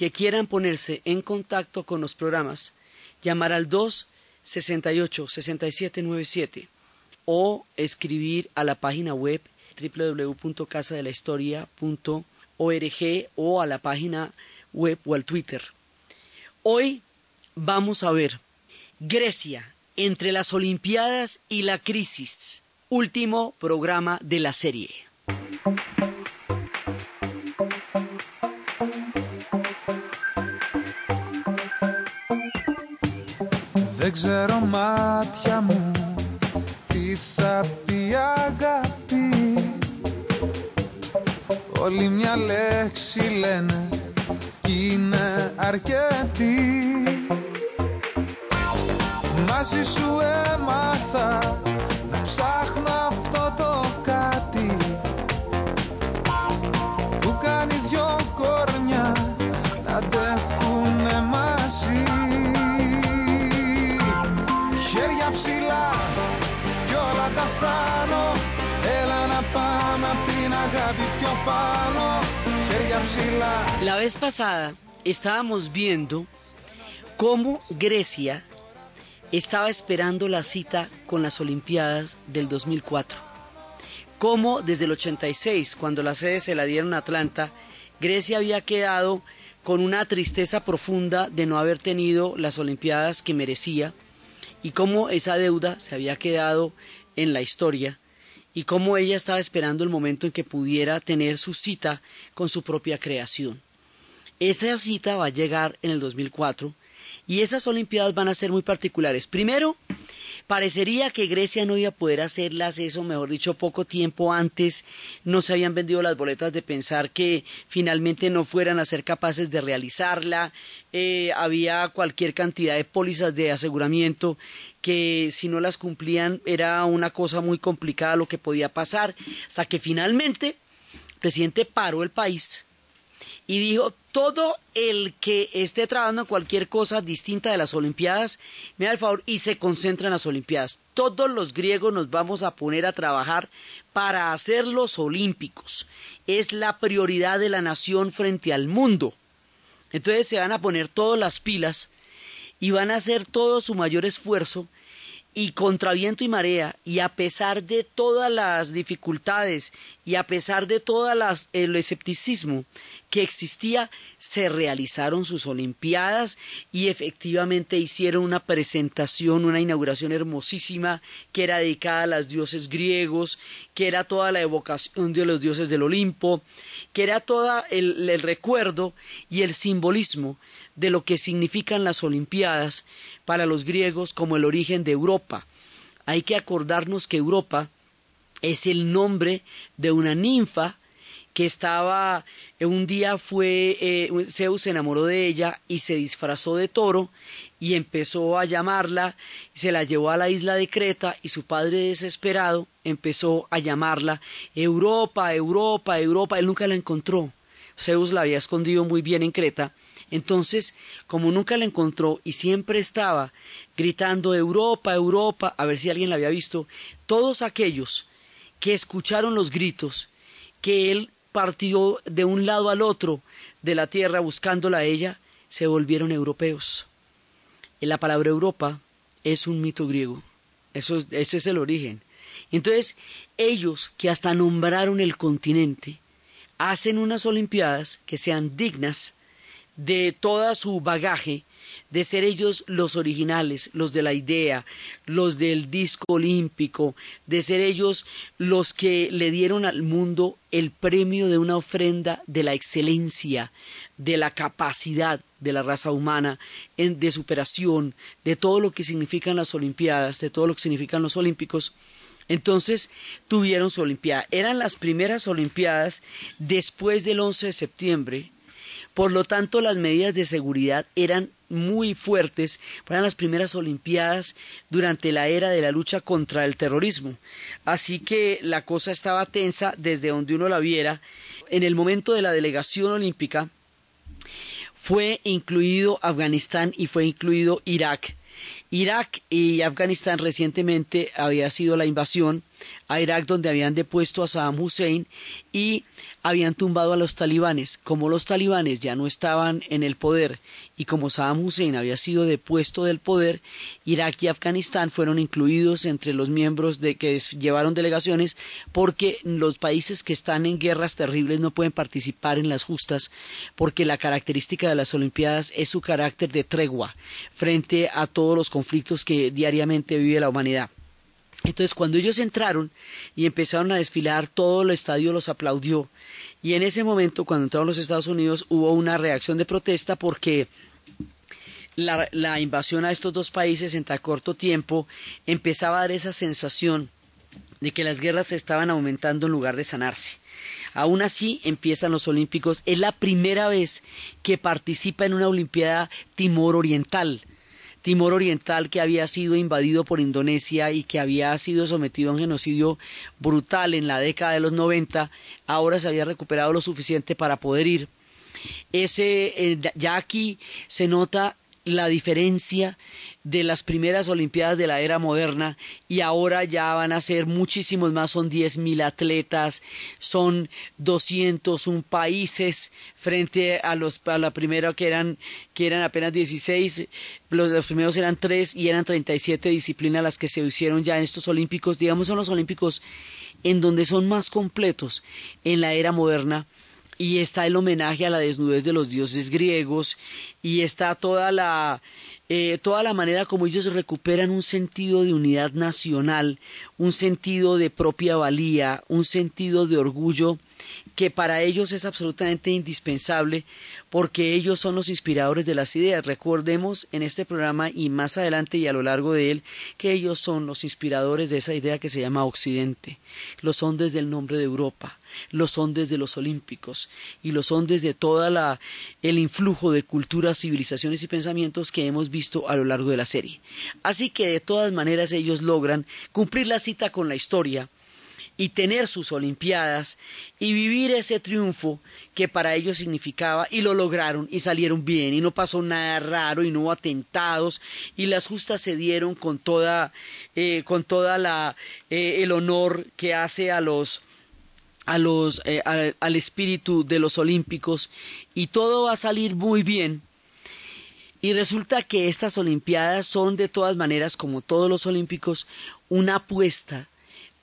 que quieran ponerse en contacto con los programas, llamar al 268-6797 o escribir a la página web www.casadelahistoria.org o a la página web o al Twitter. Hoy vamos a ver Grecia entre las Olimpiadas y la crisis, último programa de la serie. Δεν ξέρω μάτια μου τι θα πει αγάπη. Όλοι μια λέξη λένε κι είναι αρκετή. Μαζί σου έμαθα να ψάχνω αυτό La vez pasada estábamos viendo cómo Grecia estaba esperando la cita con las Olimpiadas del 2004. Cómo desde el 86, cuando la sede se la dieron a Atlanta, Grecia había quedado con una tristeza profunda de no haber tenido las Olimpiadas que merecía y cómo esa deuda se había quedado en la historia y cómo ella estaba esperando el momento en que pudiera tener su cita con su propia creación. Esa cita va a llegar en el 2004 y esas Olimpiadas van a ser muy particulares. Primero, parecería que Grecia no iba a poder hacerlas, eso mejor dicho, poco tiempo antes. No se habían vendido las boletas de pensar que finalmente no fueran a ser capaces de realizarla, eh, había cualquier cantidad de pólizas de aseguramiento que si no las cumplían era una cosa muy complicada lo que podía pasar, hasta que finalmente el presidente paró el país y dijo, todo el que esté trabajando en cualquier cosa distinta de las Olimpiadas, me da el favor y se concentra en las Olimpiadas. Todos los griegos nos vamos a poner a trabajar para hacerlos olímpicos. Es la prioridad de la nación frente al mundo. Entonces se van a poner todas las pilas y van a hacer todo su mayor esfuerzo y contra viento y marea y a pesar de todas las dificultades y a pesar de todo el escepticismo que existía, se realizaron sus Olimpiadas y efectivamente hicieron una presentación, una inauguración hermosísima que era dedicada a los dioses griegos, que era toda la evocación de los dioses del Olimpo, que era todo el, el recuerdo y el simbolismo de lo que significan las Olimpiadas para los griegos como el origen de Europa. Hay que acordarnos que Europa es el nombre de una ninfa que estaba, un día fue, eh, Zeus se enamoró de ella y se disfrazó de toro y empezó a llamarla, se la llevó a la isla de Creta y su padre desesperado empezó a llamarla Europa, Europa, Europa, él nunca la encontró. Zeus la había escondido muy bien en Creta entonces, como nunca la encontró y siempre estaba gritando Europa, Europa, a ver si alguien la había visto, todos aquellos que escucharon los gritos, que él partió de un lado al otro de la tierra buscándola a ella, se volvieron europeos. La palabra Europa es un mito griego. Eso, ese es el origen. Entonces, ellos que hasta nombraron el continente, hacen unas Olimpiadas que sean dignas de toda su bagaje, de ser ellos los originales, los de la idea, los del disco olímpico, de ser ellos los que le dieron al mundo el premio de una ofrenda de la excelencia, de la capacidad de la raza humana, de superación, de todo lo que significan las Olimpiadas, de todo lo que significan los Olímpicos. Entonces tuvieron su Olimpiada. Eran las primeras Olimpiadas después del 11 de septiembre por lo tanto, las medidas de seguridad eran muy fuertes, eran las primeras Olimpiadas durante la era de la lucha contra el terrorismo. Así que la cosa estaba tensa desde donde uno la viera. En el momento de la delegación olímpica fue incluido Afganistán y fue incluido Irak. Irak y Afganistán recientemente había sido la invasión a Irak donde habían depuesto a Saddam Hussein y habían tumbado a los talibanes. Como los talibanes ya no estaban en el poder y como Saddam Hussein había sido depuesto del poder, Irak y Afganistán fueron incluidos entre los miembros de que llevaron delegaciones porque los países que están en guerras terribles no pueden participar en las justas porque la característica de las Olimpiadas es su carácter de tregua frente a todos los conflictos que diariamente vive la humanidad. Entonces, cuando ellos entraron y empezaron a desfilar, todo el estadio los aplaudió. Y en ese momento, cuando entraron los Estados Unidos, hubo una reacción de protesta porque la, invasión a estos dos países en tan corto tiempo empezaba a dar esa sensación de que las guerras se estaban aumentando en lugar de sanarse. Aún así, empiezan los Olímpicos. Es la primera vez que participa en una Olimpiada Timor Oriental. Timor Oriental que había sido invadido por Indonesia y que había sido sometido a un genocidio brutal en la década de los 90, ahora se había recuperado lo suficiente para poder ir. Ese, eh, ya aquí se nota la diferencia de las primeras Olimpiadas de la era moderna y ahora ya van a ser muchísimos más, son diez mil atletas, son 201 países frente a los a la primera que eran que eran apenas 16, los, los primeros eran tres y eran 37 disciplinas las que se hicieron ya en estos olímpicos, digamos son los olímpicos en donde son más completos en la era moderna y está el homenaje a la desnudez de los dioses griegos y está toda la eh, toda la manera como ellos recuperan un sentido de unidad nacional, un sentido de propia valía, un sentido de orgullo que para ellos es absolutamente indispensable porque ellos son los inspiradores de las ideas. Recordemos en este programa y más adelante y a lo largo de él que ellos son los inspiradores de esa idea que se llama Occidente. Lo son desde el nombre de Europa lo son desde los olímpicos y lo son desde toda la el influjo de culturas, civilizaciones y pensamientos que hemos visto a lo largo de la serie. Así que de todas maneras ellos logran cumplir la cita con la historia y tener sus olimpiadas y vivir ese triunfo que para ellos significaba y lo lograron y salieron bien y no pasó nada raro y no hubo atentados y las justas se dieron con toda eh, con toda la eh, el honor que hace a los a los, eh, al espíritu de los olímpicos y todo va a salir muy bien. Y resulta que estas Olimpiadas son de todas maneras, como todos los olímpicos, una apuesta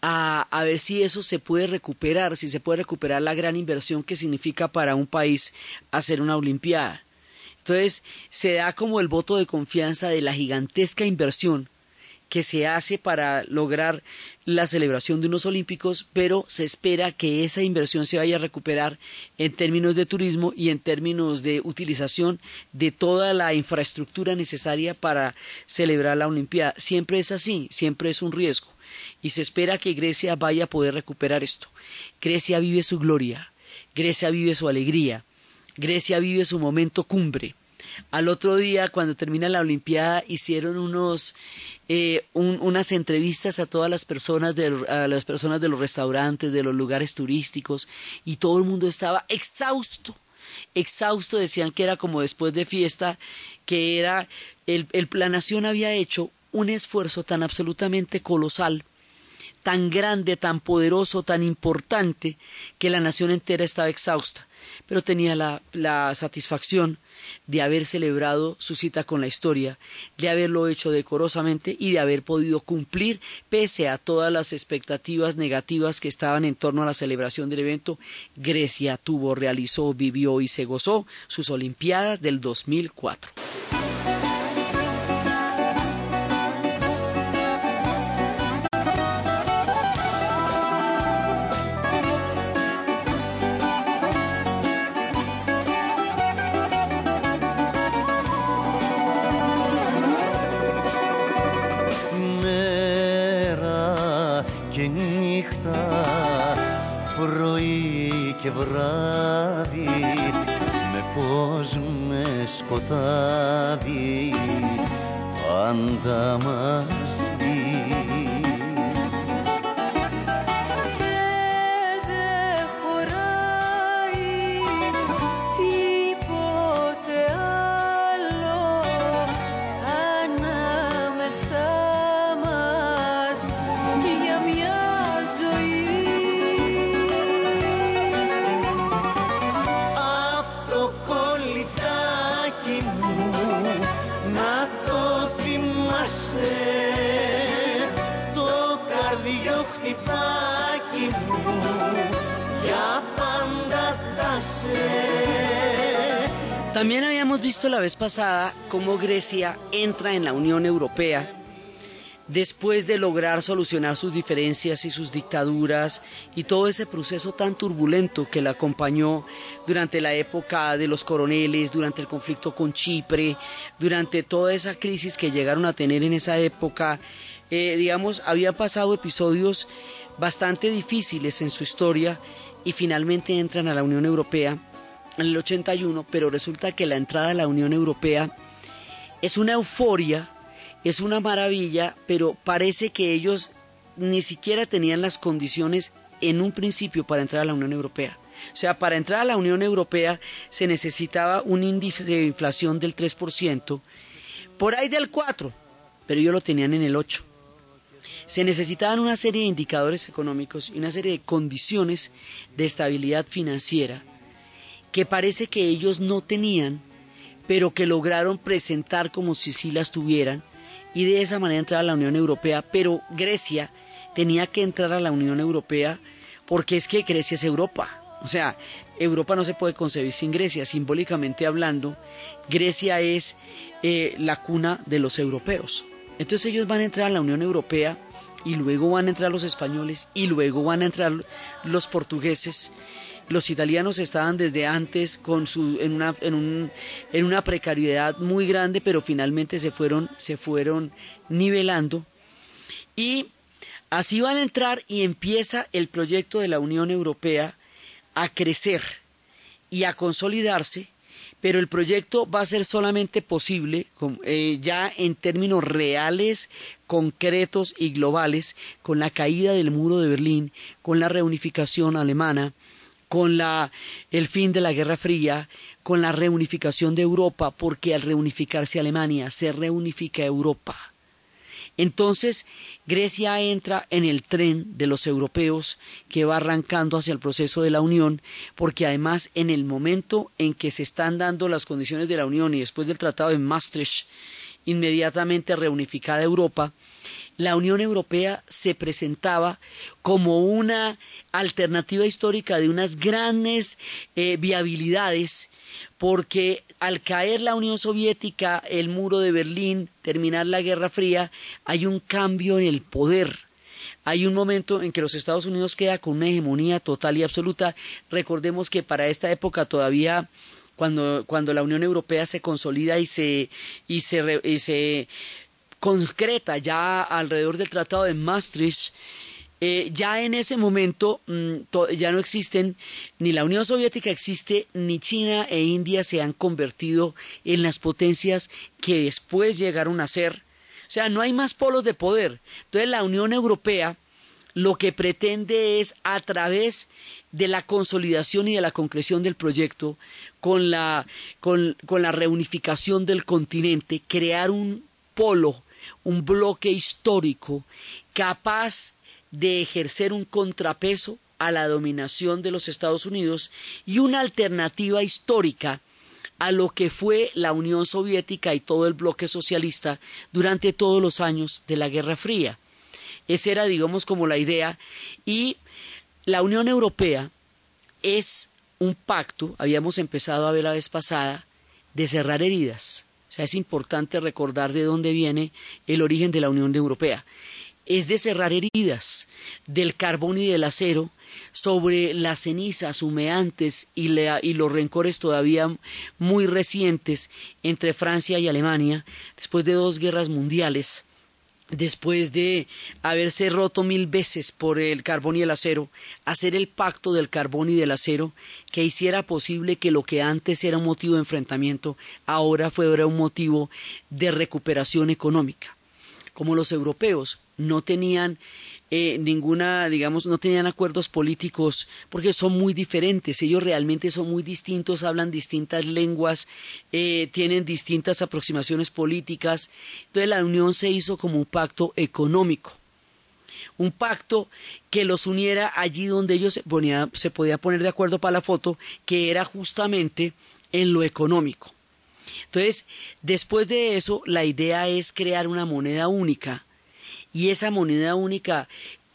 a, ver si eso se puede recuperar, si se puede recuperar la gran inversión que significa para un país hacer una Olimpiada. Entonces se da como el voto de confianza de la gigantesca inversión que se hace para lograr la celebración de unos olímpicos, pero se espera que esa inversión se vaya a recuperar en términos de turismo y en términos de utilización de toda la infraestructura necesaria para celebrar la Olimpiada. Siempre es así, siempre es un riesgo. Y se espera que Grecia vaya a poder recuperar esto. Grecia vive su gloria, Grecia vive su alegría, Grecia vive su momento cumbre. Al otro día, cuando termina la Olimpiada, hicieron unos eh, unas entrevistas a todas las personas, de, las personas de los restaurantes, de los lugares turísticos, y todo el mundo estaba exhausto, exhausto, decían que era como después de fiesta, que era, el, el, la nación había hecho un esfuerzo tan absolutamente colosal, tan grande, tan poderoso, tan importante, que la nación entera estaba exhausta, pero tenía la, satisfacción de haber celebrado su cita con la historia, de haberlo hecho decorosamente y de haber podido cumplir pese a todas las expectativas negativas que estaban en torno a la celebración del evento. Grecia tuvo, realizó, vivió y se gozó sus Olimpiadas del 2004. Pasada cómo Grecia entra en la Unión Europea después de lograr solucionar sus diferencias y sus dictaduras y todo ese proceso tan turbulento que la acompañó durante la época de los coroneles, durante el conflicto con Chipre, durante toda esa crisis que llegaron a tener en esa época, eh, digamos, había pasado episodios bastante difíciles en su historia y finalmente entran a la Unión Europea en el 81, pero resulta que la entrada a la Unión Europea es una euforia, es una maravilla, pero parece que ellos ni siquiera tenían las condiciones en un principio para entrar a la Unión Europea. O sea, para entrar a la Unión Europea se necesitaba un índice de inflación del 3%, por ahí del 4%, pero ellos lo tenían en el 8%. Se necesitaban una serie de indicadores económicos y una serie de condiciones de estabilidad financiera que parece que ellos no tenían, pero que lograron presentar como si sí las tuvieran y de esa manera entrar a la Unión Europea. Pero Grecia tenía que entrar a la Unión Europea porque es que Grecia es Europa. O sea, Europa no se puede concebir sin Grecia. Simbólicamente hablando, Grecia es eh, la cuna de los europeos. Entonces ellos van a entrar a la Unión Europea y luego van a entrar los españoles y luego van a entrar los portugueses los italianos estaban desde antes con su, en, una, en, un, en una precariedad muy grande, pero finalmente se fueron, se fueron nivelando. Y así van a entrar y empieza el proyecto de la Unión Europea a crecer y a consolidarse, pero el proyecto va a ser solamente posible eh, ya en términos reales, concretos y globales, con la caída del muro de Berlín, con la reunificación alemana, con la, el fin de la Guerra Fría, con la reunificación de Europa, porque al reunificarse Alemania se reunifica Europa. Entonces, Grecia entra en el tren de los europeos que va arrancando hacia el proceso de la Unión, porque además en el momento en que se están dando las condiciones de la Unión y después del Tratado de Maastricht, inmediatamente reunificada Europa, la Unión Europea se presentaba como una alternativa histórica de unas grandes eh, viabilidades, porque al caer la Unión Soviética, el muro de Berlín, terminar la Guerra Fría, hay un cambio en el poder. Hay un momento en que los Estados Unidos queda con una hegemonía total y absoluta. Recordemos que para esta época todavía cuando, cuando la Unión Europea se consolida y se, y se, y se concreta ya alrededor del Tratado de Maastricht, eh, ya en ese momento mm, ya no existen, ni la Unión Soviética existe, ni China e India se han convertido en las potencias que después llegaron a ser. O sea, no hay más polos de poder. Entonces la Unión Europea lo que pretende es a través de la consolidación y de la concreción del proyecto, con la, con la reunificación del continente, crear un polo un bloque histórico capaz de ejercer un contrapeso a la dominación de los Estados Unidos y una alternativa histórica a lo que fue la Unión Soviética y todo el bloque socialista durante todos los años de la Guerra Fría. Esa era, digamos, como la idea. Y la Unión Europea es un pacto, habíamos empezado a ver la vez pasada, de cerrar heridas es importante recordar de dónde viene el origen de la Unión Europea. Es de cerrar heridas del carbón y del acero sobre las cenizas humeantes y, y los rencores todavía muy recientes entre Francia y Alemania después de dos guerras mundiales después de haberse roto mil veces por el carbón y el acero, hacer el pacto del carbón y del acero que hiciera posible que lo que antes era un motivo de enfrentamiento, ahora fuera un motivo de recuperación económica. Como los europeos no tenían eh, ninguna, digamos, no tenían acuerdos políticos porque son muy diferentes, ellos realmente son muy distintos, hablan distintas lenguas, eh, tienen distintas aproximaciones políticas. Entonces la unión se hizo como un pacto económico, un pacto que los uniera allí donde ellos se, ponía, se podía poner de acuerdo para la foto, que era justamente en lo económico. Entonces, después de eso, la idea es crear una moneda única y esa moneda única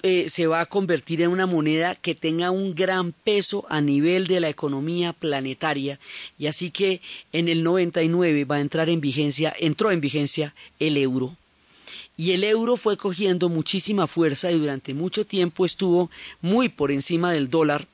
eh, se va a convertir en una moneda que tenga un gran peso a nivel de la economía planetaria y así que en el 99 va a entrar en vigencia, entró en vigencia el euro. Y el euro fue cogiendo muchísima fuerza y durante mucho tiempo estuvo muy por encima del dólar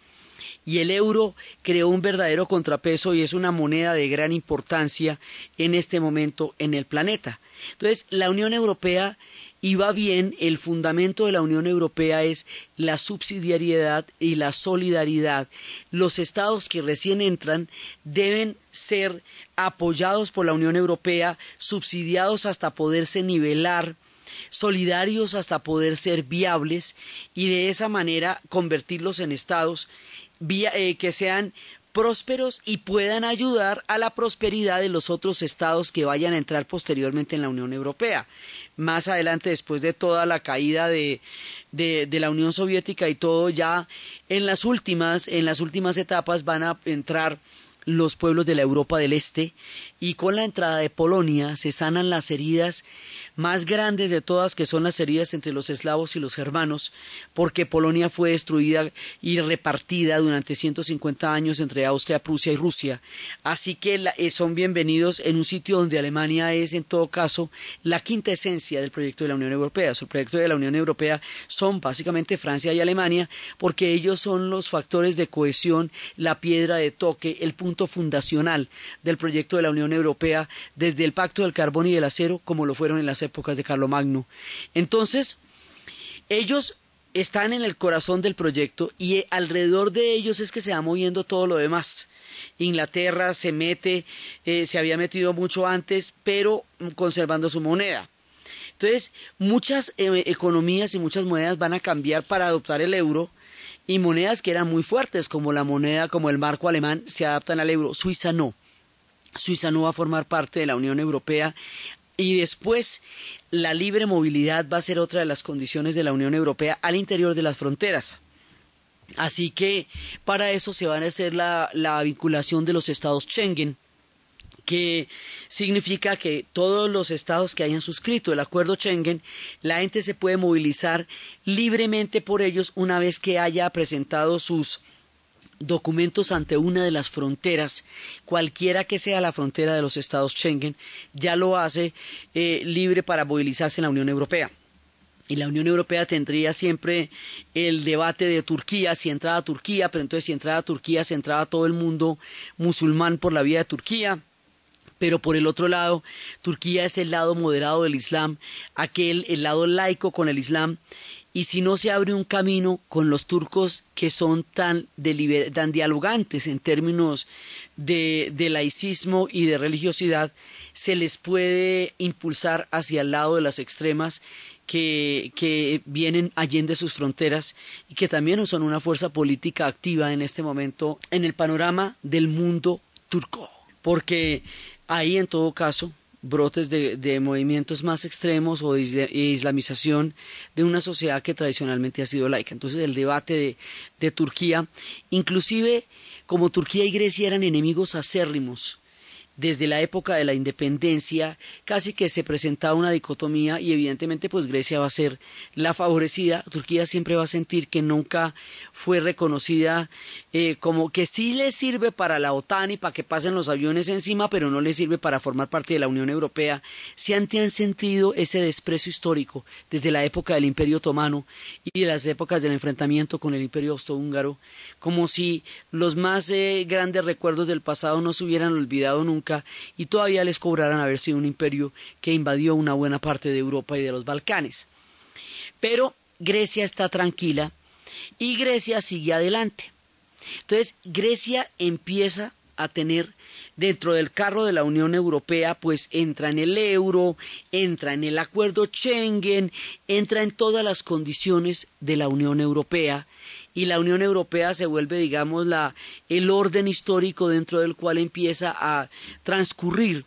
y el euro creó un verdadero contrapeso y es una moneda de gran importancia en este momento en el planeta. Entonces, la Unión Europea iba bien, el fundamento de la Unión Europea es la subsidiariedad y la solidaridad. Los estados que recién entran deben ser apoyados por la Unión Europea, subsidiados hasta poderse nivelar solidarios hasta poder ser viables y de esa manera convertirlos en estados eh, que sean prósperos y puedan ayudar a la prosperidad de los otros estados que vayan a entrar posteriormente en la Unión Europea. Más adelante, después de toda la caída de, de, de, la Unión Soviética y todo, ya en las últimas, en las últimas etapas van a entrar los pueblos de la Europa del Este y con la entrada de Polonia se sanan las heridas más grandes de todas, que son las heridas entre los eslavos y los germanos, porque Polonia fue destruida y repartida durante 150 años entre Austria, Prusia y Rusia. Así que eh, son bienvenidos en un sitio donde Alemania es, en todo caso, la quinta esencia del proyecto de la Unión Europea. el proyecto de la Unión Europea son básicamente Francia y Alemania, porque ellos son los factores de cohesión, la piedra de toque, el punto fundacional del proyecto de la Unión Europea, desde el Pacto del Carbón y del Acero, como lo fueron en las épocas de Carlomagno. Entonces, ellos están en el corazón del proyecto y alrededor de ellos es que se va moviendo todo lo demás. Inglaterra se mete, eh, se había metido mucho antes, pero conservando su moneda. Entonces, muchas eh, economías y muchas monedas van a cambiar para adoptar el euro y monedas que eran muy fuertes, como la moneda, como el marco alemán, se adaptan al euro. Suiza no. Suiza no va a formar parte de la Unión Europea y después, la libre movilidad va a ser otra de las condiciones de la Unión Europea al interior de las fronteras. Así que para eso se va a hacer la, la vinculación de los estados Schengen, que significa que todos los estados que hayan suscrito el acuerdo Schengen, la gente se puede movilizar libremente por ellos una vez que haya presentado sus documentos ante una de las fronteras, cualquiera que sea la frontera de los estados Schengen, ya lo hace eh, libre para movilizarse en la Unión Europea. Y la Unión Europea tendría siempre el debate de Turquía, si entraba Turquía, pero entonces si entraba Turquía, se entraba todo el mundo musulmán por la vía de Turquía. Pero por el otro lado, Turquía es el lado moderado del Islam, aquel, el lado laico con el Islam, y si no se abre un camino con los turcos que son tan, dialogantes en términos de, de, laicismo y de religiosidad, se les puede impulsar hacia el lado de las extremas que, que vienen allende sus fronteras y que también son una fuerza política activa en este momento en el panorama del mundo turco. Porque ahí en todo caso brotes de, movimientos más extremos o de islamización de una sociedad que tradicionalmente ha sido laica. Entonces el debate de, de Turquía, inclusive como Turquía y Grecia eran enemigos acérrimos desde la época de la independencia casi que se presentaba una dicotomía y evidentemente pues Grecia va a ser la favorecida, Turquía siempre va a sentir que nunca fue reconocida eh, como que sí le sirve para la OTAN y para que pasen los aviones encima, pero no le sirve para formar parte de la Unión Europea, si han sentido ese desprecio histórico desde la época del Imperio Otomano y de las épocas del enfrentamiento con el Imperio Austrohúngaro, como si los más eh, grandes recuerdos del pasado no se hubieran olvidado nunca y todavía les cobraran haber sido un imperio que invadió una buena parte de Europa y de los Balcanes. Pero Grecia está tranquila y Grecia sigue adelante. Entonces Grecia empieza a tener dentro del carro de la Unión Europea, pues entra en el euro, entra en el acuerdo Schengen, entra en todas las condiciones de la Unión Europea y la Unión Europea se vuelve, digamos, la, el orden histórico dentro del cual empieza a transcurrir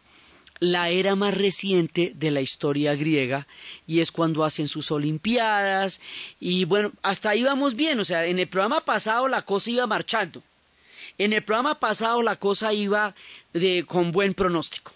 la era más reciente de la historia griega y es cuando hacen sus olimpiadas y bueno, hasta ahí vamos bien, o sea, en el programa pasado la cosa iba marchando. En el programa pasado la cosa iba de, con buen pronóstico.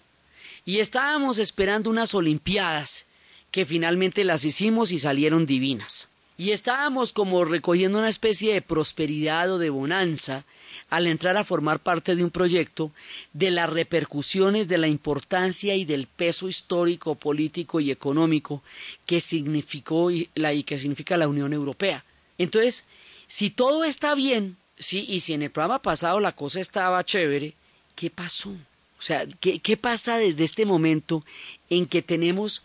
Y estábamos esperando unas olimpiadas que finalmente las hicimos y salieron divinas. Y estábamos como recogiendo una especie de prosperidad o de bonanza al entrar a formar parte de un proyecto de las repercusiones de la importancia y del peso histórico, político y económico que significó y, la, y que significa la Unión Europea. Entonces, si todo está bien, sí, y si en el programa pasado la cosa estaba chévere, ¿qué pasó? O sea, ¿qué, ¿qué pasa desde este momento en que tenemos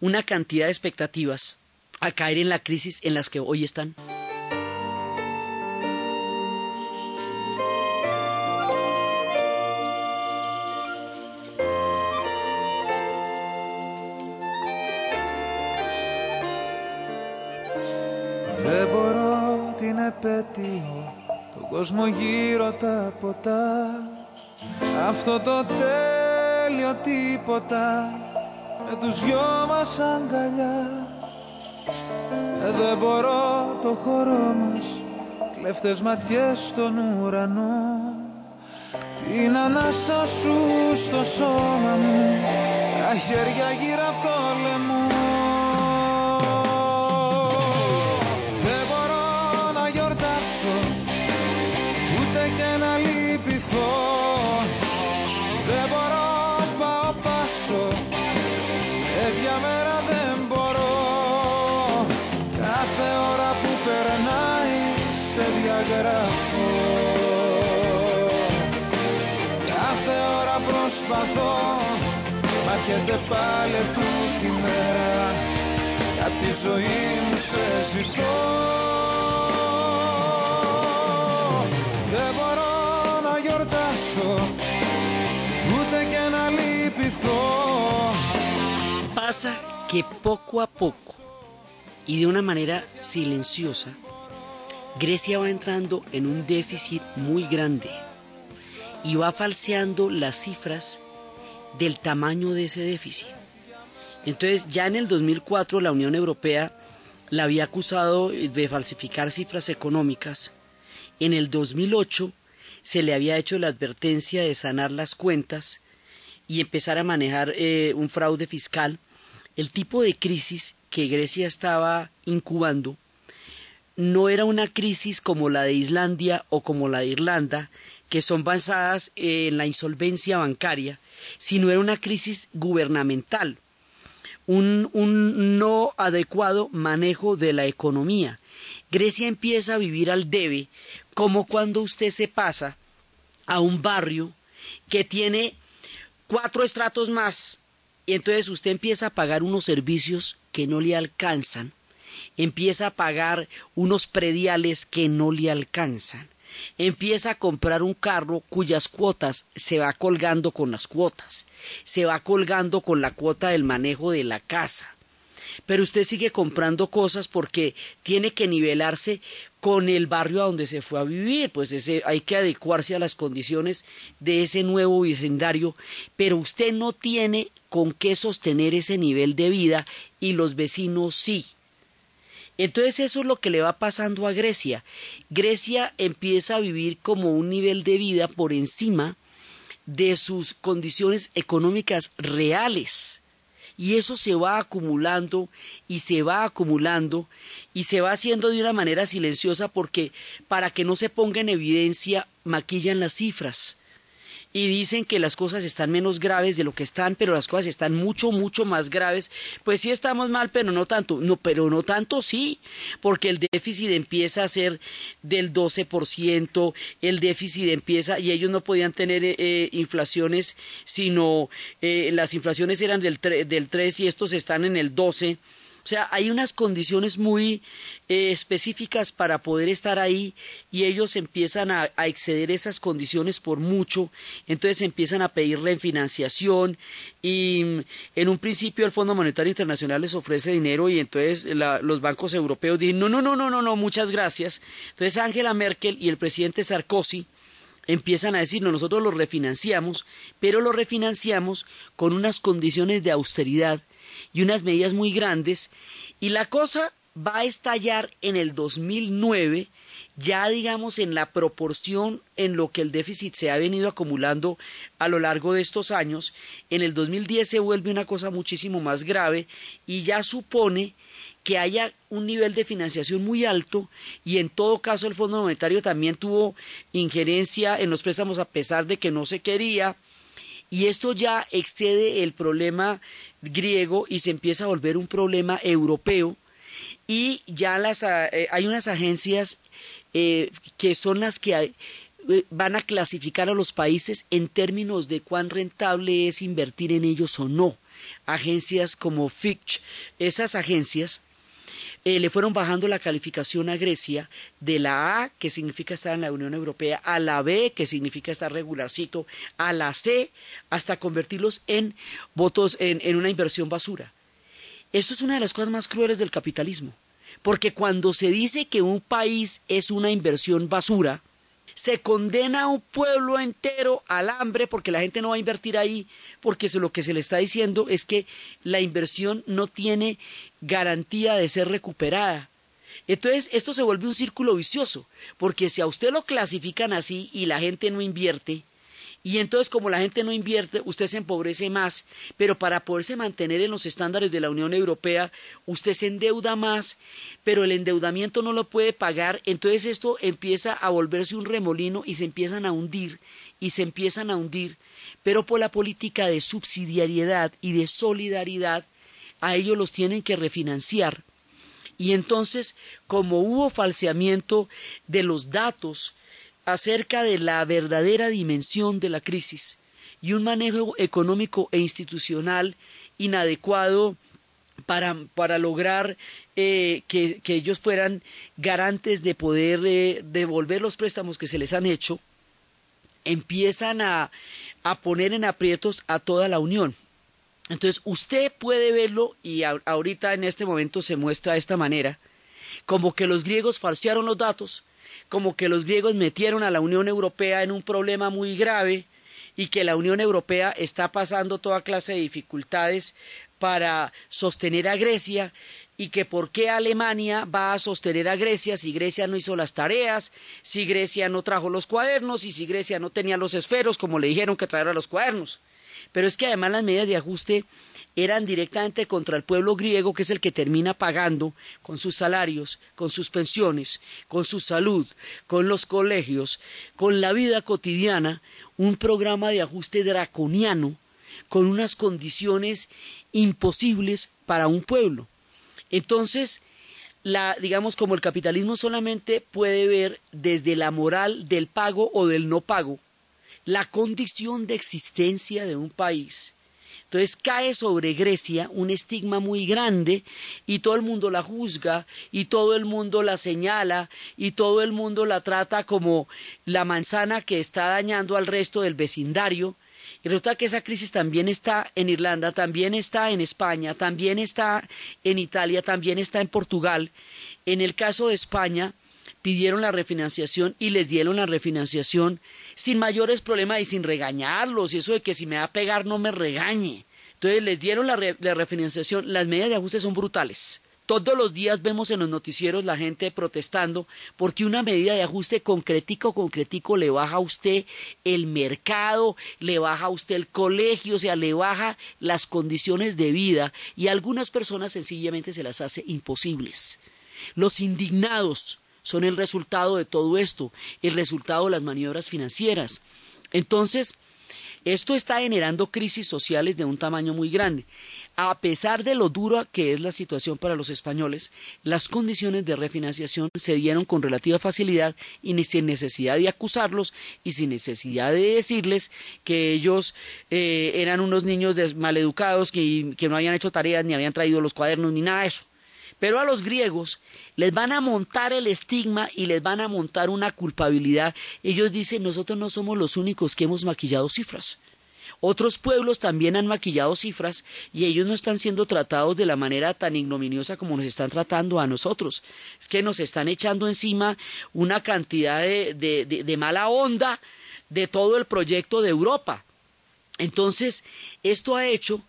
una cantidad de expectativas a caer en la crisis en las que hoy están? Δεν μπορώ την επέτειο Τον κόσμο γύρω τα ποτά Αυτό το τέλειο τίποτα Με τους δυο μας αγκαλιά Ε, Δεν μπορώ το χώρο μας Κλέφτες ματιές στον ουρανό. Την ανάσα σου στο σώμα μου Τα χέρια γύρω από το σε διαγράφω Κάθε ώρα προσπαθώ Μα έρχεται πάλι τούτη μέρα. Κι απ' τη ζωή μου σε ζητώ. Δεν μπορώ να γιορτάσω Ούτε και να λυπηθώ. Pasa que poco a poco y de una manera silenciosa, Grecia va entrando en un déficit muy grande y va falseando las cifras del tamaño de ese déficit. Entonces, ya en el 2004 la Unión Europea la había acusado de falsificar cifras económicas. En el 2008 se le había hecho la advertencia de sanar las cuentas y empezar a manejar eh, un fraude fiscal. El tipo de crisis que Grecia estaba incubando no era una crisis como la de Islandia o como la de Irlanda, que son basadas en la insolvencia bancaria, sino era una crisis gubernamental, un, un no adecuado manejo de la economía. Grecia empieza a vivir al debe, como cuando usted se pasa a un barrio que tiene cuatro estratos más, y entonces usted empieza a pagar unos servicios que no le alcanzan, empieza a pagar unos prediales que no le alcanzan, empieza a comprar un carro cuyas cuotas se va colgando con las cuotas, se va colgando con la cuota del manejo de la casa. Pero usted sigue comprando cosas porque tiene que nivelarse con el barrio a donde se fue a vivir, pues hay que adecuarse a las condiciones de ese nuevo vecindario, pero usted no tiene con qué sostener ese nivel de vida y los vecinos sí. Entonces eso es lo que le va pasando a Grecia. Grecia empieza a vivir como un nivel de vida por encima de sus condiciones económicas reales. Y eso se va acumulando y se va acumulando y se va haciendo de una manera silenciosa porque para que no se ponga en evidencia maquillan las cifras y dicen que las cosas están menos graves de lo que están, pero las cosas están mucho, mucho más graves. Pues sí estamos mal, pero no tanto. No, pero no tanto sí, porque el déficit empieza a ser del 12%, el déficit empieza, y ellos no podían tener eh, inflaciones, sino eh, las inflaciones eran del, del 3 y estos están en el 12%. O sea, hay unas condiciones muy eh, específicas para poder estar ahí y ellos empiezan a, exceder esas condiciones por mucho, entonces empiezan a pedir refinanciación y mm, en un principio el Fondo Monetario Internacional les ofrece dinero y entonces los bancos europeos dicen no, no, no, no, no, no, muchas gracias. Entonces Angela Merkel y el presidente Sarkozy empiezan a decir, no, nosotros lo refinanciamos, pero lo refinanciamos con unas condiciones de austeridad y unas medidas muy grandes y la cosa va a estallar en el 2009 ya digamos en la proporción en lo que el déficit se ha venido acumulando a lo largo de estos años, en el 2010 se vuelve una cosa muchísimo más grave y ya supone que haya un nivel de financiación muy alto y en todo caso el Fondo Monetario también tuvo injerencia en los préstamos a pesar de que no se quería y esto ya excede el problema griego y se empieza a volver un problema europeo y ya las, eh, hay unas agencias eh, que son las que eh, van a clasificar a los países en términos de cuán rentable es invertir en ellos o no. Agencias como Fitch, esas agencias eh, le fueron bajando la calificación a Grecia de la A, que significa estar en la Unión Europea, a la B, que significa estar regularcito, a la C, hasta convertirlos en votos en, en una inversión basura. Esto es una de las cosas más crueles del capitalismo. Porque cuando se dice que un país es una inversión basura, se condena a un pueblo entero al hambre porque la gente no va a invertir ahí, porque lo que se le está diciendo es que la inversión no tiene garantía de ser recuperada. Entonces, esto se vuelve un círculo vicioso, porque si a usted lo clasifican así y la gente no invierte, y entonces como la gente no invierte, usted se empobrece más, pero para poderse mantener en los estándares de la Unión Europea, usted se endeuda más, pero el endeudamiento no lo puede pagar, entonces esto empieza a volverse un remolino y se empiezan a hundir y se empiezan a hundir, pero por la política de subsidiariedad y de solidaridad, a ellos los tienen que refinanciar. Y entonces, como hubo falseamiento de los datos, acerca de la verdadera dimensión de la crisis y un manejo económico e institucional inadecuado para, para lograr eh, que, ellos fueran garantes de poder eh, devolver los préstamos que se les han hecho, empiezan a, a poner en aprietos a toda la Unión. Entonces usted puede verlo y ahorita en este momento se muestra de esta manera, como que los griegos falsearon los datos, como que los griegos metieron a la Unión Europea en un problema muy grave y que la Unión Europea está pasando toda clase de dificultades para sostener a Grecia y que por qué Alemania va a sostener a Grecia si Grecia no hizo las tareas, si Grecia no trajo los cuadernos y si Grecia no tenía los esferos como le dijeron que trajeron los cuadernos. Pero es que además las medidas de ajuste eran directamente contra el pueblo griego, que es el que termina pagando con sus salarios, con sus pensiones, con su salud, con los colegios, con la vida cotidiana, un programa de ajuste draconiano con unas condiciones imposibles para un pueblo. Entonces, la, digamos, como el capitalismo solamente puede ver desde la moral del pago o del no pago, la condición de existencia de un país, entonces cae sobre Grecia un estigma muy grande y todo el mundo la juzga y todo el mundo la señala y todo el mundo la trata como la manzana que está dañando al resto del vecindario. Y resulta que esa crisis también está en Irlanda, también está en España, también está en Italia, también está en Portugal. En el caso de España, pidieron la refinanciación y les dieron la refinanciación sin mayores problemas y sin regañarlos y eso de que si me va a pegar no me regañe. Entonces les dieron la, refinanciación, las medidas de ajuste son brutales. Todos los días vemos en los noticieros la gente protestando porque una medida de ajuste concretico, concretico le baja a usted el mercado, le baja a usted el colegio, o sea, le baja las condiciones de vida y a algunas personas sencillamente se las hace imposibles. Los indignados son el resultado de todo esto, el resultado de las maniobras financieras. Entonces, esto está generando crisis sociales de un tamaño muy grande. A pesar de lo dura que es la situación para los españoles, las condiciones de refinanciación se dieron con relativa facilidad y sin necesidad de acusarlos y sin necesidad de decirles que ellos eh, eran unos niños maleducados que, que no habían hecho tareas ni habían traído los cuadernos ni nada de eso. Pero a los griegos les van a montar el estigma y les van a montar una culpabilidad. Ellos dicen, nosotros no somos los únicos que hemos maquillado cifras. Otros pueblos también han maquillado cifras y ellos no están siendo tratados de la manera tan ignominiosa como nos están tratando a nosotros. Es que nos están echando encima una cantidad de, de mala onda de todo el proyecto de Europa. Entonces, esto ha hecho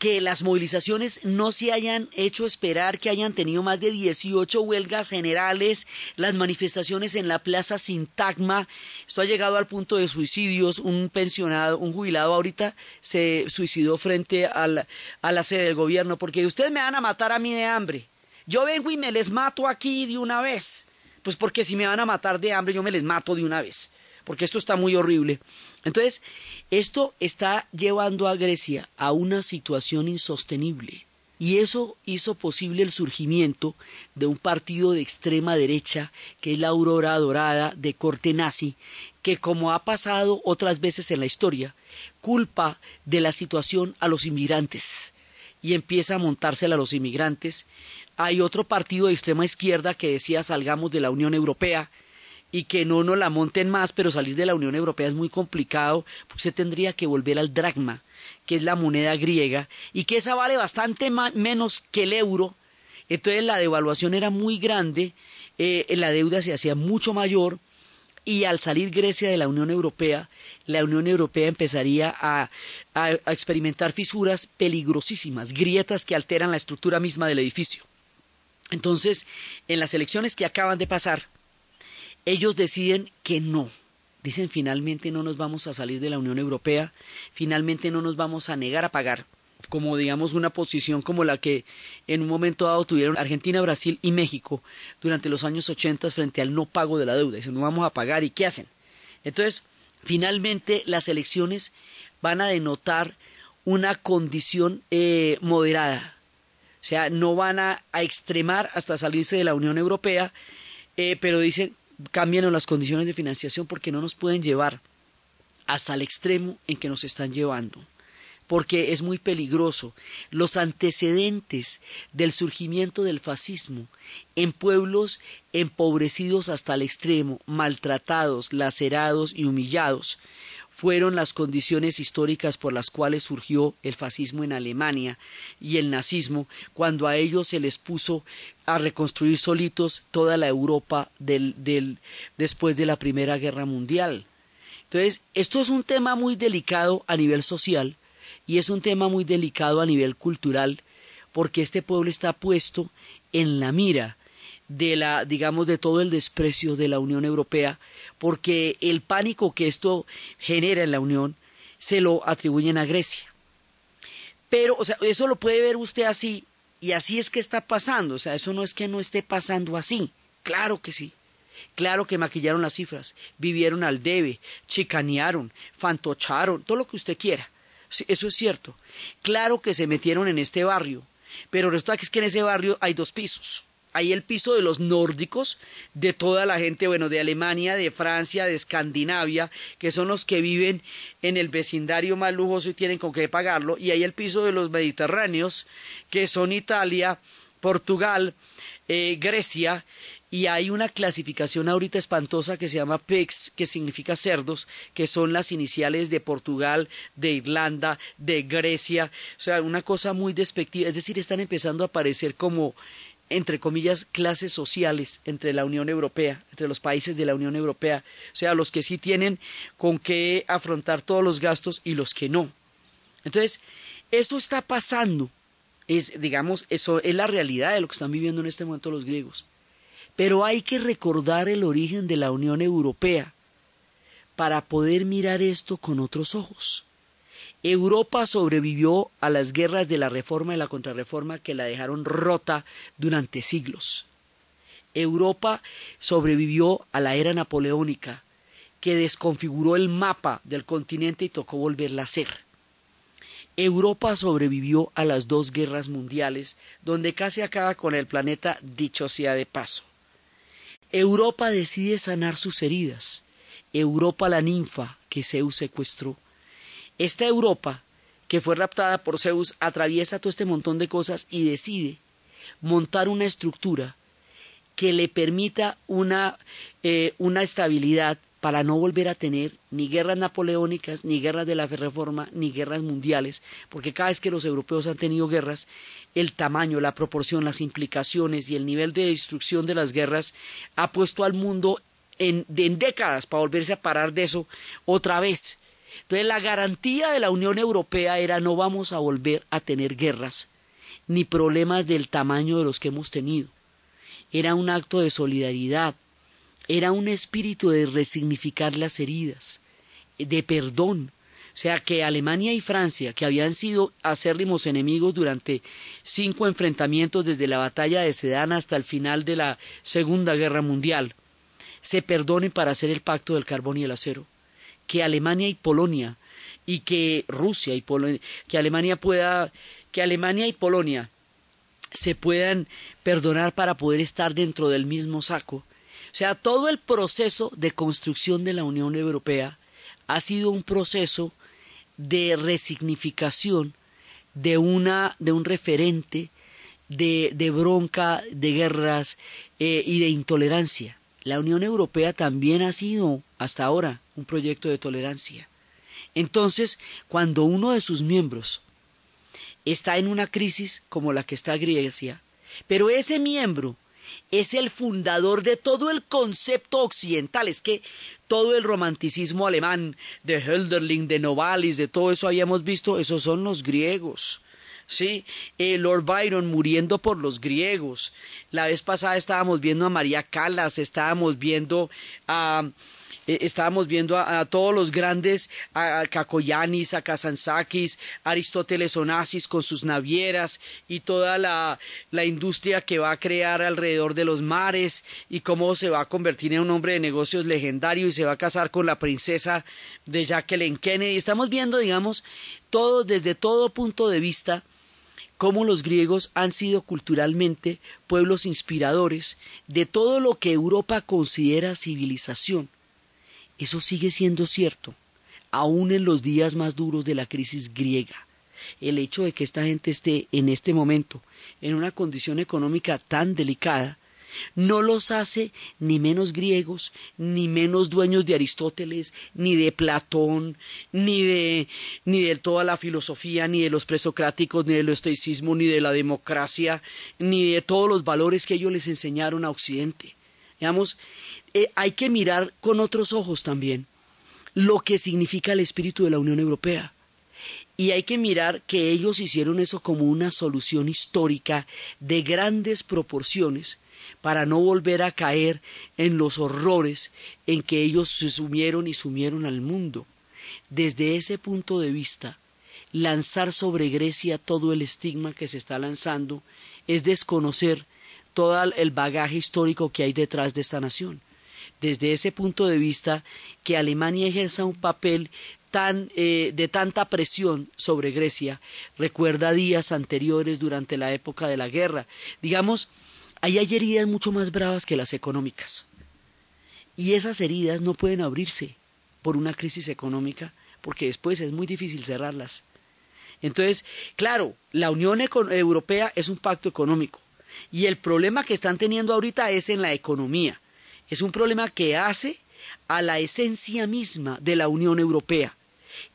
que las movilizaciones no se hayan hecho esperar, que hayan tenido más de 18 huelgas generales, las manifestaciones en la Plaza Sintagma, esto ha llegado al punto de suicidios, un pensionado, un jubilado ahorita se suicidó frente a la, sede del gobierno, porque ustedes me van a matar a mí de hambre, yo vengo y me les mato aquí de una vez, pues porque si me van a matar de hambre yo me les mato de una vez, porque esto está muy horrible. Entonces, esto está llevando a Grecia a una situación insostenible. Y eso hizo posible el surgimiento de un partido de extrema derecha, que es la Aurora Dorada de corte nazi, que como ha pasado otras veces en la historia, culpa de la situación a los inmigrantes y empieza a montársela a los inmigrantes. Hay otro partido de extrema izquierda que decía salgamos de la Unión Europea, y que no nos la monten más, pero salir de la Unión Europea es muy complicado, porque se tendría que volver al dracma, que es la moneda griega, y que esa vale bastante menos que el euro. Entonces la devaluación era muy grande, eh, la deuda se hacía mucho mayor, y al salir Grecia de la Unión Europea, la Unión Europea empezaría a, a experimentar fisuras peligrosísimas, grietas que alteran la estructura misma del edificio. Entonces, en las elecciones que acaban de pasar, ellos deciden que no. Dicen finalmente no nos vamos a salir de la Unión Europea, finalmente no nos vamos a negar a pagar, como digamos una posición como la que en un momento dado tuvieron Argentina, Brasil y México durante los años 80 frente al no pago de la deuda. Dicen no vamos a pagar y ¿qué hacen? Entonces, finalmente las elecciones van a denotar una condición eh, moderada. O sea, no van a, extremar hasta salirse de la Unión Europea, eh, pero dicen cambian las condiciones de financiación porque no nos pueden llevar hasta el extremo en que nos están llevando porque es muy peligroso. Los antecedentes del surgimiento del fascismo en pueblos empobrecidos hasta el extremo, maltratados, lacerados y humillados, fueron las condiciones históricas por las cuales surgió el fascismo en Alemania y el nazismo, cuando a ellos se les puso a reconstruir solitos toda la Europa del, del, después de la Primera Guerra Mundial. Entonces, esto es un tema muy delicado a nivel social y es un tema muy delicado a nivel cultural, porque este pueblo está puesto en la mira de la, digamos, de todo el desprecio de la Unión Europea, porque el pánico que esto genera en la Unión se lo atribuyen a Grecia. Pero, o sea, eso lo puede ver usted así, y así es que está pasando, o sea, eso no es que no esté pasando así, claro que sí. Claro que maquillaron las cifras, vivieron al debe, chicanearon, fantocharon, todo lo que usted quiera. Eso es cierto. Claro que se metieron en este barrio, pero resulta que es que en ese barrio hay dos pisos hay el piso de los nórdicos, de toda la gente, bueno, de Alemania, de Francia, de Escandinavia, que son los que viven en el vecindario más lujoso y tienen con qué pagarlo, y hay el piso de los mediterráneos, que son Italia, Portugal, eh, Grecia, y hay una clasificación ahorita espantosa que se llama PEX, que significa cerdos, que son las iniciales de Portugal, de Irlanda, de Grecia, o sea, una cosa muy despectiva, es decir, están empezando a aparecer como entre comillas, clases sociales entre la Unión Europea, entre los países de la Unión Europea, o sea, los que sí tienen con qué afrontar todos los gastos y los que no. Entonces, eso está pasando, es, digamos, eso es la realidad de lo que están viviendo en este momento los griegos. Pero hay que recordar el origen de la Unión Europea para poder mirar esto con otros ojos. Europa sobrevivió a las guerras de la reforma y la contrarreforma que la dejaron rota durante siglos. Europa sobrevivió a la era napoleónica, que desconfiguró el mapa del continente y tocó volverla a hacer. Europa sobrevivió a las dos guerras mundiales, donde casi acaba con el planeta, dicho sea de paso. Europa decide sanar sus heridas. Europa la ninfa que Zeus secuestró esta Europa, que fue raptada por Zeus, atraviesa todo este montón de cosas y decide montar una estructura que le permita una, eh, una estabilidad para no volver a tener ni guerras napoleónicas, ni guerras de la Reforma, ni guerras mundiales, porque cada vez que los europeos han tenido guerras, el tamaño, la proporción, las implicaciones y el nivel de destrucción de las guerras ha puesto al mundo en, en décadas para volverse a parar de eso otra vez. Entonces la garantía de la Unión Europea era no vamos a volver a tener guerras ni problemas del tamaño de los que hemos tenido. Era un acto de solidaridad, era un espíritu de resignificar las heridas, de perdón. O sea que Alemania y Francia, que habían sido acérrimos enemigos durante cinco enfrentamientos desde la batalla de Sedán hasta el final de la Segunda Guerra Mundial, se perdonen para hacer el pacto del carbón y el acero. Que Alemania y Polonia y que Rusia y Polonia, que Alemania pueda, que Alemania y Polonia se puedan perdonar para poder estar dentro del mismo saco. O sea, todo el proceso de construcción de la Unión Europea ha sido un proceso de resignificación de una de un referente de, de bronca, de guerras eh, y de intolerancia. La Unión Europea también ha sido hasta ahora un proyecto de tolerancia. Entonces, cuando uno de sus miembros está en una crisis como la que está Grecia, pero ese miembro es el fundador de todo el concepto occidental. Es que todo el romanticismo alemán, de Hölderlin, de Novalis, de todo eso habíamos visto, esos son los griegos. Sí, eh, Lord Byron muriendo por los griegos. La vez pasada estábamos viendo a María Callas, estábamos viendo a eh, estábamos viendo a, todos los grandes, a, Kakoyanis, a Kazantzakis, Aristóteles Onassis con sus navieras y toda la, la industria que va a crear alrededor de los mares y cómo se va a convertir en un hombre de negocios legendario y se va a casar con la princesa de Jacqueline Kennedy. Estamos viendo, digamos, todo desde todo punto de vista cómo los griegos han sido culturalmente pueblos inspiradores de todo lo que Europa considera civilización. Eso sigue siendo cierto, aún en los días más duros de la crisis griega. El hecho de que esta gente esté en este momento en una condición económica tan delicada no los hace ni menos griegos, ni menos dueños de Aristóteles, ni de Platón, ni de, ni de toda la filosofía, ni de los presocráticos, ni del estoicismo, ni de la democracia, ni de todos los valores que ellos les enseñaron a Occidente. Digamos, eh, hay que mirar con otros ojos también lo que significa el espíritu de la Unión Europea. Y hay que mirar que ellos hicieron eso como una solución histórica de grandes proporciones para no volver a caer en los horrores en que ellos se sumieron y sumieron al mundo. Desde ese punto de vista, lanzar sobre Grecia todo el estigma que se está lanzando es desconocer todo el bagaje histórico que hay detrás de esta nación desde ese punto de vista que Alemania ejerza un papel tan, eh, de tanta presión sobre Grecia recuerda días anteriores durante la época de la guerra. Digamos, ahí hay heridas mucho más bravas que las económicas. Y esas heridas no pueden abrirse por una crisis económica porque después es muy difícil cerrarlas. Entonces, claro, la Unión Europea es un pacto económico y el problema que están teniendo ahorita es en la economía es un problema que hace a la esencia misma de la Unión Europea,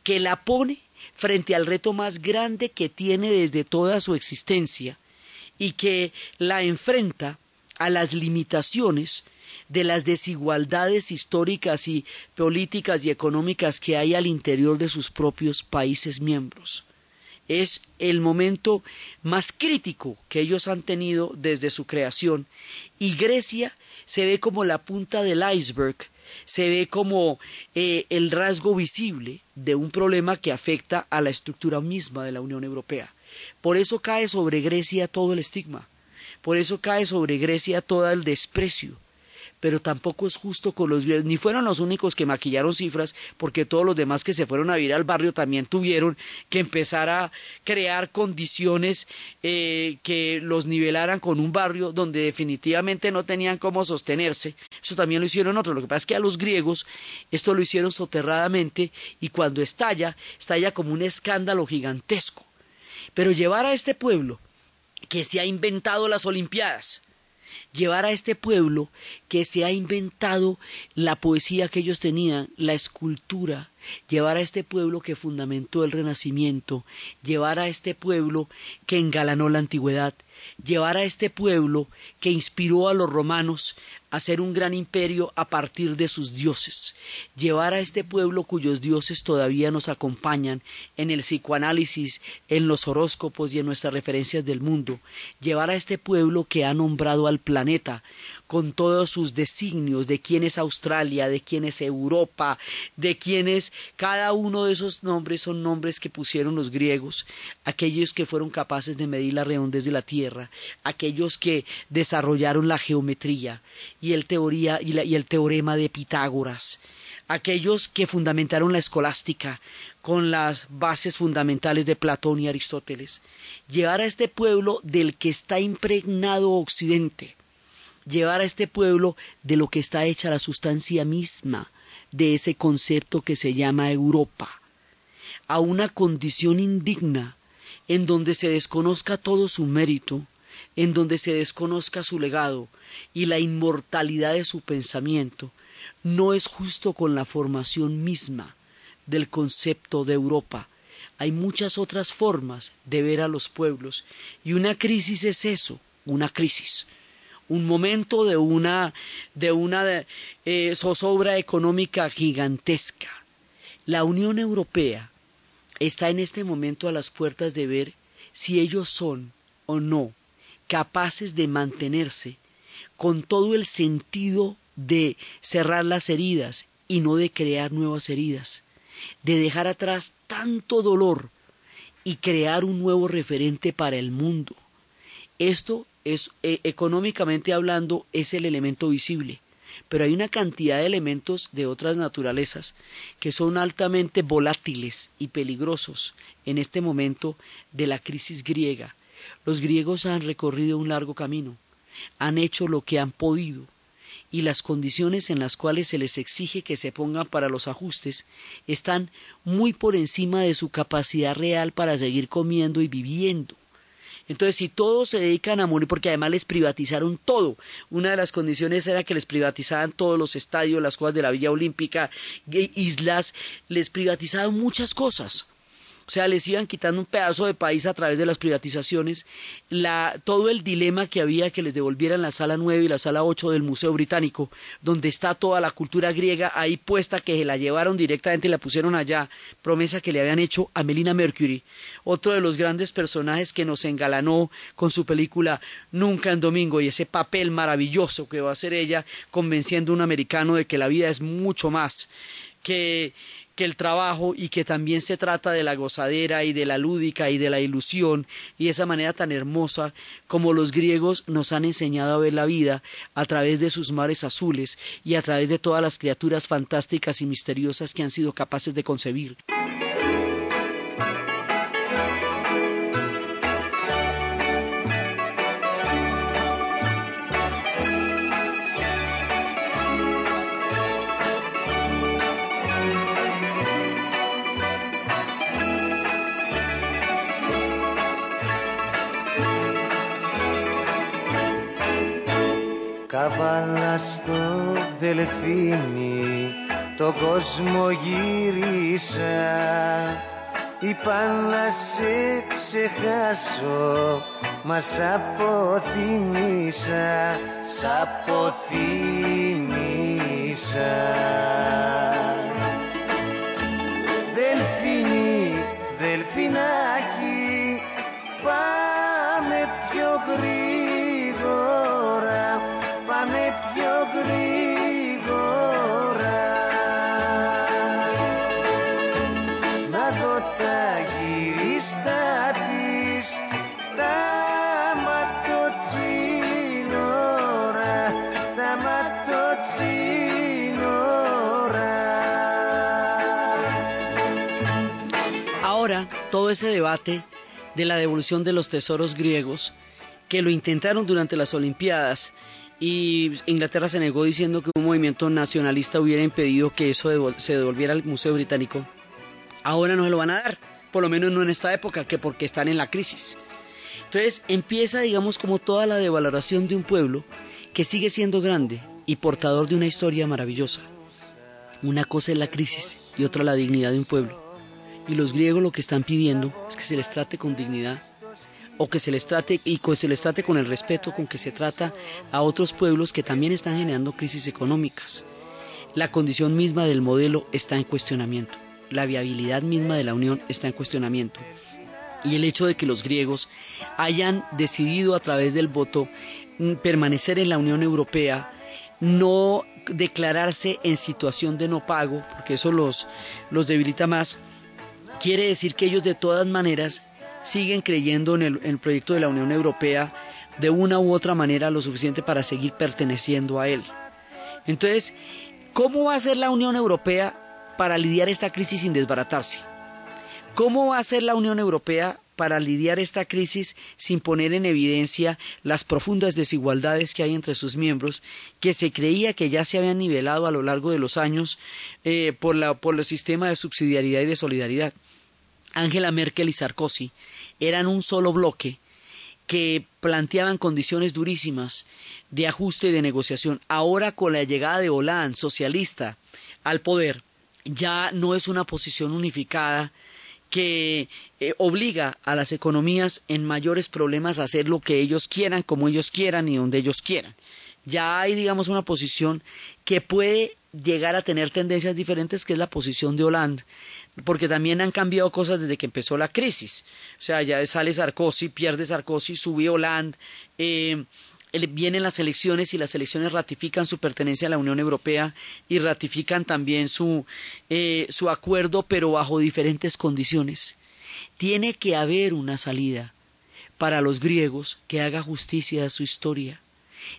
que la pone frente al reto más grande que tiene desde toda su existencia y que la enfrenta a las limitaciones de las desigualdades históricas y políticas y económicas que hay al interior de sus propios países miembros. Es el momento más crítico que ellos han tenido desde su creación y Grecia se ve como la punta del iceberg, se ve como eh, el rasgo visible de un problema que afecta a la estructura misma de la Unión Europea. Por eso cae sobre Grecia todo el estigma, por eso cae sobre Grecia todo el desprecio, pero tampoco es justo con los griegos, ni fueron los únicos que maquillaron cifras, porque todos los demás que se fueron a vivir al barrio también tuvieron que empezar a crear condiciones eh, que los nivelaran con un barrio donde definitivamente no tenían cómo sostenerse. Eso también lo hicieron otros. Lo que pasa es que a los griegos esto lo hicieron soterradamente y cuando estalla, estalla como un escándalo gigantesco. Pero llevar a este pueblo que se ha inventado las Olimpiadas, llevar a este pueblo que se ha inventado la poesía que ellos tenían, la escultura, llevar a este pueblo que fundamentó el Renacimiento, llevar a este pueblo que engalanó la antigüedad, llevar a este pueblo que inspiró a los romanos hacer un gran imperio a partir de sus dioses, llevar a este pueblo cuyos dioses todavía nos acompañan en el psicoanálisis, en los horóscopos y en nuestras referencias del mundo, llevar a este pueblo que ha nombrado al planeta con todos sus designios de quién es Australia, de quién es Europa, de quién es cada uno de esos nombres son nombres que pusieron los griegos, aquellos que fueron capaces de medir la redondez de la Tierra, aquellos que desarrollaron la geometría y el teoría y, el teorema de Pitágoras, aquellos que fundamentaron la escolástica con las bases fundamentales de Platón y Aristóteles, llevar a este pueblo del que está impregnado Occidente, llevar a este pueblo de lo que está hecha la sustancia misma de ese concepto que se llama Europa, a una condición indigna en donde se desconozca todo su mérito, en donde se desconozca su legado y la inmortalidad de su pensamiento, no es justo con la formación misma del concepto de Europa. Hay muchas otras formas de ver a los pueblos y una crisis es eso, una crisis un momento de una, de una eh, zozobra económica gigantesca. La Unión Europea está en este momento a las puertas de ver si ellos son o no capaces de mantenerse con todo el sentido de cerrar las heridas y no de crear nuevas heridas, de dejar atrás tanto dolor y crear un nuevo referente para el mundo. Esto es eh, económicamente hablando es el elemento visible, pero hay una cantidad de elementos de otras naturalezas que son altamente volátiles y peligrosos en este momento de la crisis griega. Los griegos han recorrido un largo camino, han hecho lo que han podido, y las condiciones en las cuales se les exige que se pongan para los ajustes están muy por encima de su capacidad real para seguir comiendo y viviendo. Entonces, si todos se dedican a morir, porque además les privatizaron todo, una de las condiciones era que les privatizaban todos los estadios, las cosas de la Villa Olímpica, islas, les privatizaban muchas cosas. O sea, les iban quitando un pedazo de país a través de las privatizaciones, la, todo el dilema que había que les devolvieran la sala 9 y la sala 8 del Museo Británico, donde está toda la cultura griega ahí puesta, que se la llevaron directamente y la pusieron allá, promesa que le habían hecho a Melina Mercury, otro de los grandes personajes que nos engalanó con su película Nunca en Domingo y ese papel maravilloso que va a hacer ella convenciendo a un americano de que la vida es mucho más que que el trabajo y que también se trata de la gozadera y de la lúdica y de la ilusión y esa manera tan hermosa como los griegos nos han enseñado a ver la vida a través de sus mares azules y a través de todas las criaturas fantásticas y misteriosas que han sido capaces de concebir. Καβάλα στο δελφίνι το κόσμο γύρισα. Είπα να σε ξεχάσω Μας σ' αποθυμίσα Σ' αποθυμίσα ese debate de la devolución de los tesoros griegos, que lo intentaron durante las Olimpiadas, y Inglaterra se negó diciendo que un movimiento nacionalista hubiera impedido que eso devol- se devolviera al Museo Británico. Ahora no se lo van a dar, por lo menos no en esta época, que porque están en la crisis. Entonces empieza, digamos, como toda la devaloración de un pueblo que sigue siendo grande y portador de una historia maravillosa. Una cosa es la crisis y otra la dignidad de un pueblo. Y los griegos lo que están pidiendo es que se les trate con dignidad. o que se les trate y que se les trate con el respeto con que se trata a otros pueblos que también están generando crisis económicas. La condición misma del modelo está en cuestionamiento, la viabilidad misma de la Unión está en cuestionamiento. Y el hecho de que los griegos hayan decidido a través del voto mm, permanecer en la Unión Europea, no declararse en situación de no pago, porque eso los, los debilita más, quiere decir que ellos de todas maneras siguen creyendo en el, proyecto de la Unión Europea de una u otra manera lo suficiente para seguir perteneciendo a él. Entonces, ¿cómo va a ser la Unión Europea para lidiar esta crisis sin desbaratarse? ¿Cómo va a ser la Unión Europea para lidiar esta crisis sin poner en evidencia las profundas desigualdades que hay entre sus miembros, que se creía que ya se habían nivelado a lo largo de los años eh, por, la, por el sistema de subsidiariedad y de solidaridad. Angela Merkel y Sarkozy eran un solo bloque que planteaban condiciones durísimas de ajuste y de negociación. Ahora con la llegada de Hollande, socialista, al poder, ya no es una posición unificada que eh, obliga a las economías en mayores problemas a hacer lo que ellos quieran, como ellos quieran y donde ellos quieran. Ya hay, digamos, una posición que puede llegar a tener tendencias diferentes, que es la posición de Hollande, porque también han cambiado cosas desde que empezó la crisis. O sea, ya sale Sarkozy, pierde Sarkozy, sube Hollande, eh, vienen las elecciones y las elecciones ratifican su pertenencia a la Unión Europea y ratifican también su, eh, su acuerdo, pero bajo diferentes condiciones. Tiene que haber una salida para los griegos que haga justicia a su historia.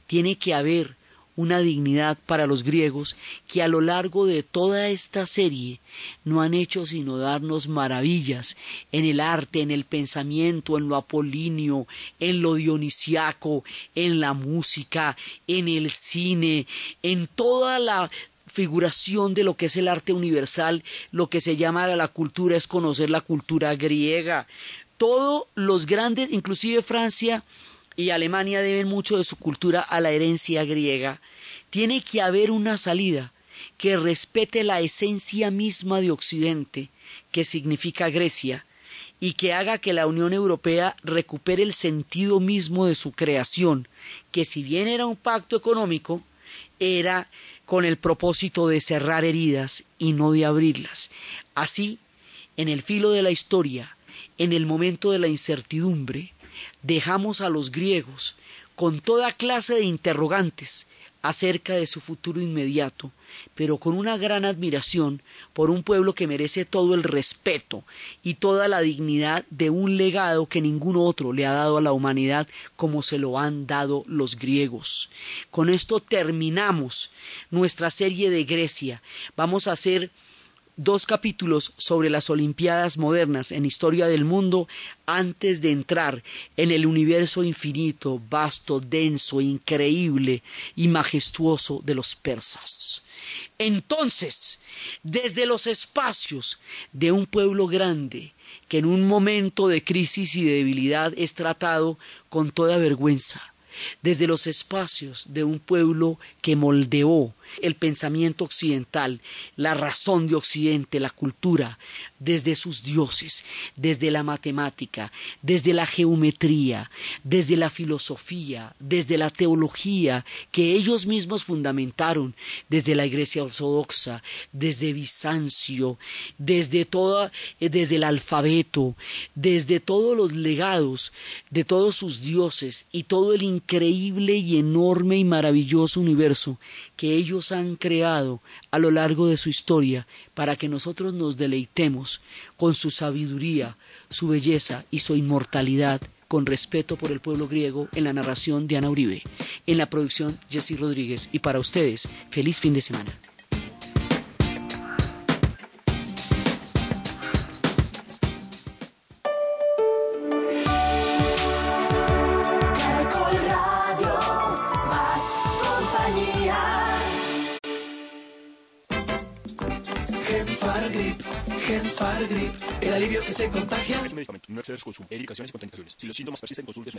Tiene que haber una dignidad para los griegos que a lo largo de toda esta serie no han hecho sino darnos maravillas en el arte, en el pensamiento, en lo apolíneo, en lo dionisiaco, en la música, en el cine, en toda la figuración de lo que es el arte universal, lo que se llama la cultura es conocer la cultura griega. Todos los grandes, inclusive Francia, y Alemania deben mucho de su cultura a la herencia griega, tiene que haber una salida que respete la esencia misma de Occidente, que significa Grecia, y que haga que la Unión Europea recupere el sentido mismo de su creación, que si bien era un pacto económico, era con el propósito de cerrar heridas y no de abrirlas. Así, en el filo de la historia, en el momento de la incertidumbre, dejamos a los griegos con toda clase de interrogantes acerca de su futuro inmediato, pero con una gran admiración por un pueblo que merece todo el respeto y toda la dignidad de un legado que ningún otro le ha dado a la humanidad como se lo han dado los griegos. Con esto terminamos nuestra serie de Grecia. Vamos a hacer dos capítulos sobre las Olimpiadas modernas en historia del mundo antes de entrar en el universo infinito, vasto, denso, increíble y majestuoso de los persas. Entonces, desde los espacios de un pueblo grande, que en un momento de crisis y de debilidad es tratado con toda vergüenza, desde los espacios de un pueblo que moldeó el pensamiento occidental, la razón de Occidente, la cultura, desde sus dioses, desde la matemática, desde la geometría, desde la filosofía, desde la teología que ellos mismos fundamentaron, desde la Iglesia ortodoxa, desde Bizancio, desde toda, eh, desde el alfabeto, desde todos los legados de todos sus dioses y todo el increíble y enorme y maravilloso universo que ellos han creado a lo largo de su historia para que nosotros nos deleitemos con su sabiduría, su belleza y su inmortalidad con respeto por el pueblo griego en la narración de Ana Uribe, en la producción Jessy Rodríguez y para ustedes, feliz fin de semana. Alivio que se contagia. Su consumo. Indicaciones y contraindicaciones. Si los síntomas persisten, consulte